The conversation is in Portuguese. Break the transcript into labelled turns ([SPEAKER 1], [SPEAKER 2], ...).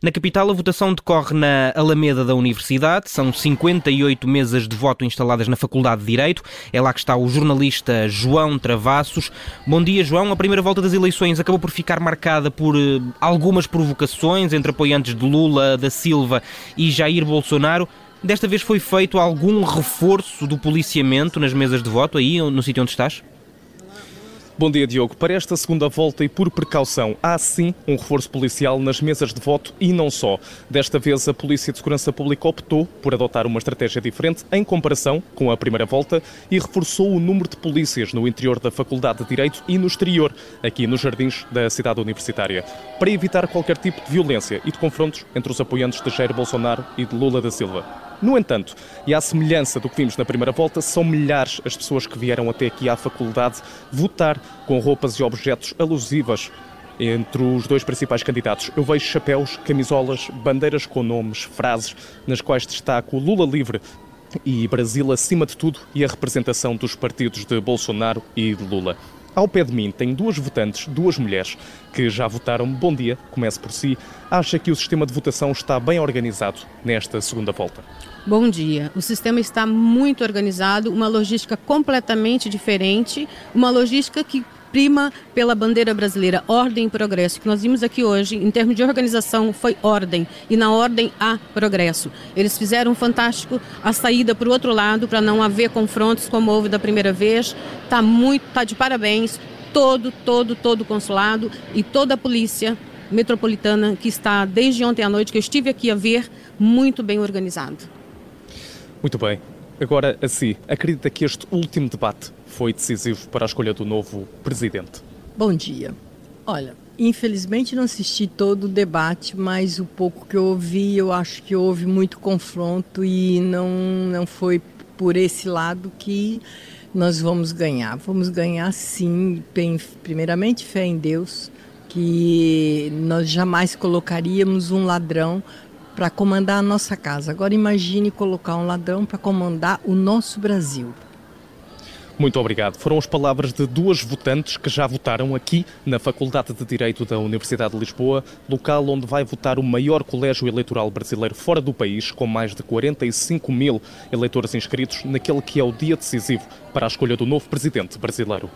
[SPEAKER 1] Na capital, a votação decorre na Alameda da Universidade. São 58 mesas de voto instaladas na Faculdade de Direito. É lá que está o jornalista João Travassos. Bom dia, João. A primeira volta das eleições acabou por ficar marcada por eh, algumas provocações entre apoiantes de Lula, da Silva e Jair Bolsonaro. Desta vez foi feito algum reforço do policiamento nas mesas de voto aí no sítio onde estás?
[SPEAKER 2] Bom dia, Diogo. Para esta segunda volta e por precaução, há sim um reforço policial nas mesas de voto e não só. Desta vez, a Polícia de Segurança Pública optou por adotar uma estratégia diferente em comparação com a primeira volta e reforçou o número de polícias no interior da Faculdade de Direito e no exterior, aqui nos jardins da cidade universitária, para evitar qualquer tipo de violência e de confrontos entre os apoiantes de Jair Bolsonaro e de Lula da Silva. No entanto, e à semelhança do que vimos na primeira volta, são milhares as pessoas que vieram até aqui à faculdade votar com roupas e objetos alusivas entre os dois principais candidatos. Eu vejo chapéus, camisolas, bandeiras com nomes, frases, nas quais destaco Lula livre e Brasil acima de tudo e a representação dos partidos de Bolsonaro e de Lula. Ao pé de mim tem duas votantes, duas mulheres, que já votaram. Bom dia, comece por si. Acha que o sistema de votação está bem organizado nesta segunda volta?
[SPEAKER 3] Bom dia. O sistema está muito organizado, uma logística completamente diferente, uma logística que prima pela bandeira brasileira, ordem e progresso. O que nós vimos aqui hoje, em termos de organização, foi ordem. E na ordem há progresso. Eles fizeram fantástico a saída para o outro lado, para não haver confrontos como houve da primeira vez. Está muito, está de parabéns. Todo, todo, todo o consulado e toda a polícia metropolitana que está desde ontem à noite, que eu estive aqui a ver, muito bem organizado.
[SPEAKER 2] Muito bem. Agora, assim, acredita que este último debate foi decisivo para a escolha do novo presidente?
[SPEAKER 4] Bom dia. Olha, infelizmente não assisti todo o debate, mas o pouco que eu ouvi, eu acho que houve muito confronto e não, não foi por esse lado que nós vamos ganhar. Vamos ganhar sim, primeiramente fé em Deus, que nós jamais colocaríamos um ladrão para comandar a nossa casa. Agora imagine colocar um ladrão para comandar o nosso Brasil.
[SPEAKER 2] Muito obrigado. Foram as palavras de duas votantes que já votaram aqui na Faculdade de Direito da Universidade de Lisboa, local onde vai votar o maior colégio eleitoral brasileiro fora do país, com mais de 45 mil eleitores inscritos naquele que é o dia decisivo para a escolha do novo presidente brasileiro.